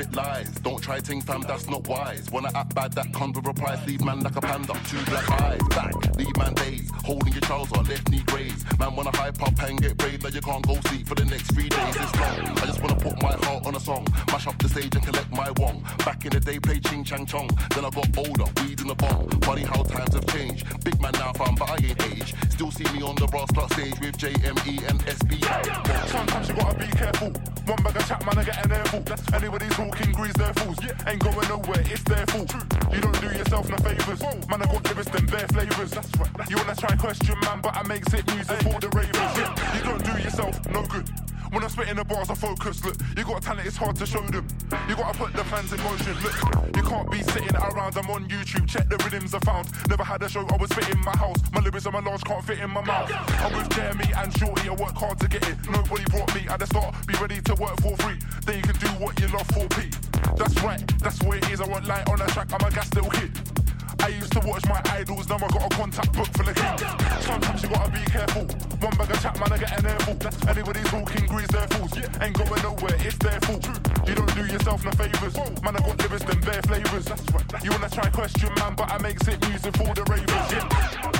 Spit lies. Don't try ting fam, that's not wise. Wanna act bad, that comes with a price. Leave man like a panda, two black eyes. Back, leave man days. Holding your trouser, left knee graze. Man wanna hype up and get brave, now you can't go sleep for the next three days. It's long. I just wanna put my heart on a song. Mash up the stage and collect my wong. Back in the day, play ching chang chong. Then I got older, weed in the bomb. Funny how times have changed. Big man now, fam, but I ain't age. Still see me on the plot stage with JME and SB. Sometimes you gotta be careful. One bag of chat, man, I get an airful. Anybody talking grease their fools. Ain't going nowhere if they're full. You don't do yourself no favours. Man, I got lyrics them bare flavours. that's right You wanna try and question, man, but I make sick music for the ravers. Yeah, you don't do yourself no good. When I'm spitting the bars, I focus. Look, you got talent, it's hard to show them. You gotta put the fans in motion. Look, you can't be sitting around. I'm on YouTube. Check the rhythms I found. Never had a show. I was fit in my house. My lyrics are my large, can't fit in my mouth. I'm with Jeremy and Shorty. I work hard to get it. Nobody brought me at the start. Be ready to work for free. Then you can do what you love for P. That's right. That's what it is. I want light on the track. I'm a gas little kid. I used to watch my idols, now I got a contact book for the king. Sometimes you gotta be careful. One bag of chat, man, I get an airful. Anybody talking grease their fools. Ain't going nowhere if they're full. You don't do yourself no favours. Man, I got lyrics and bare flavours. You wanna try question, man, but I make sick music for the ravers. Yeah.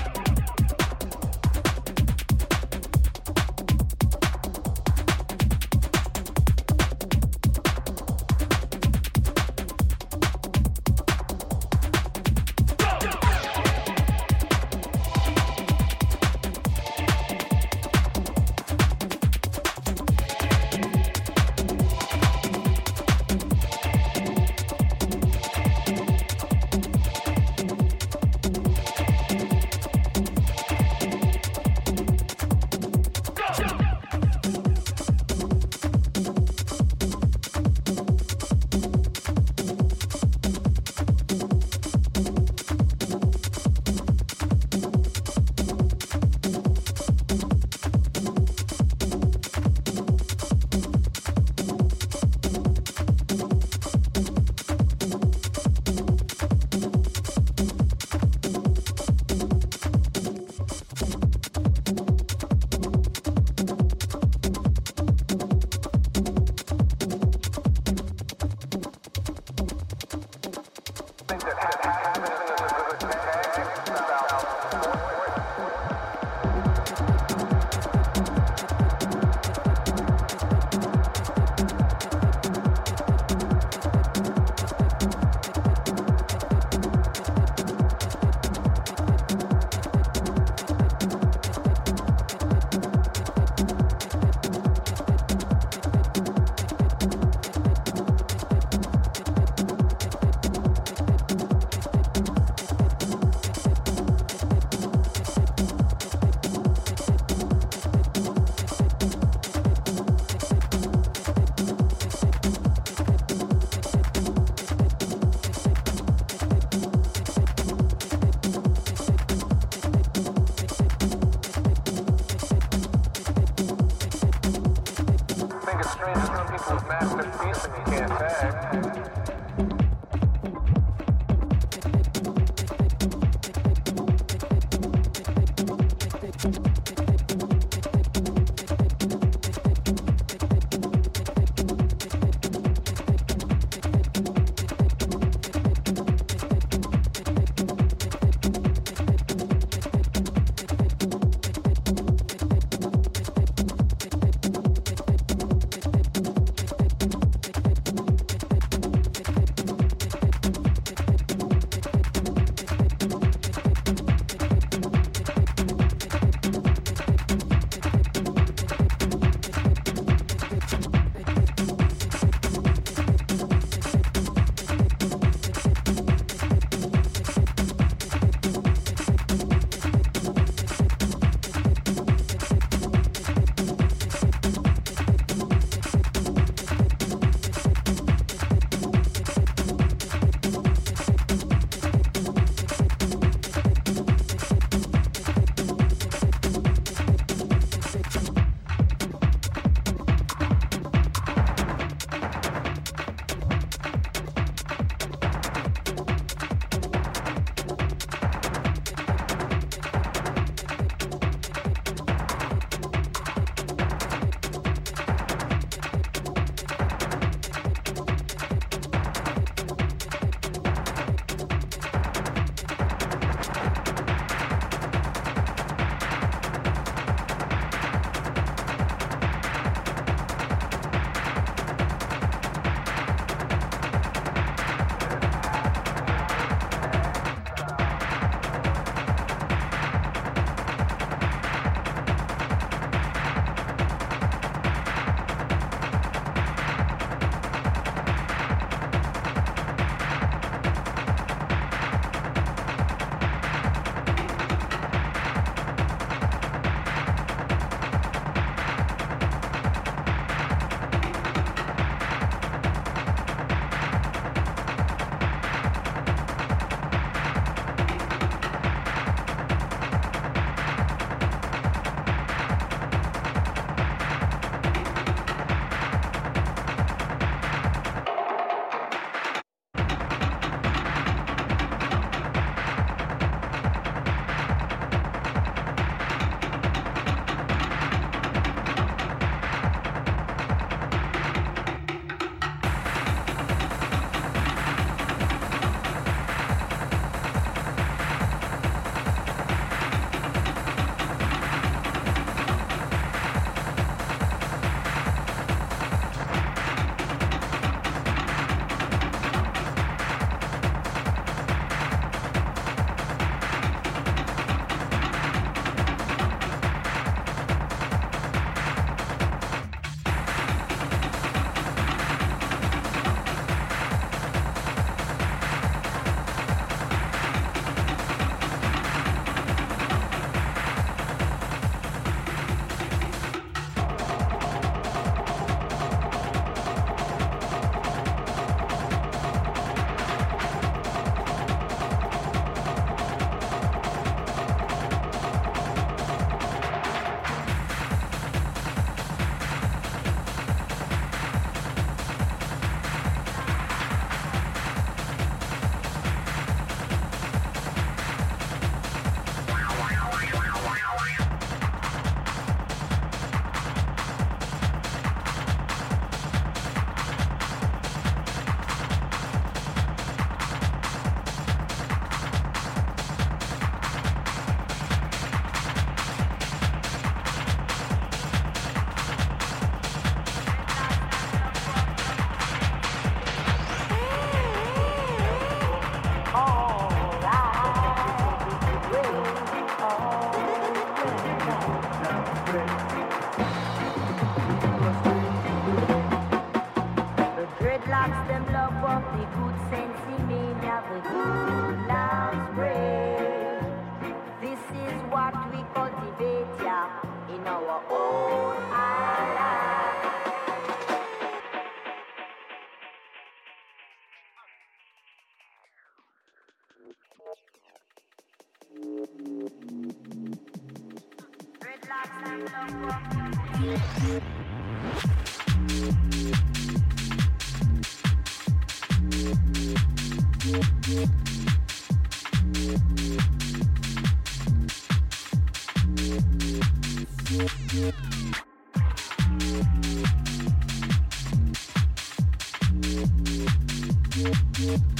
Yeah, yeah.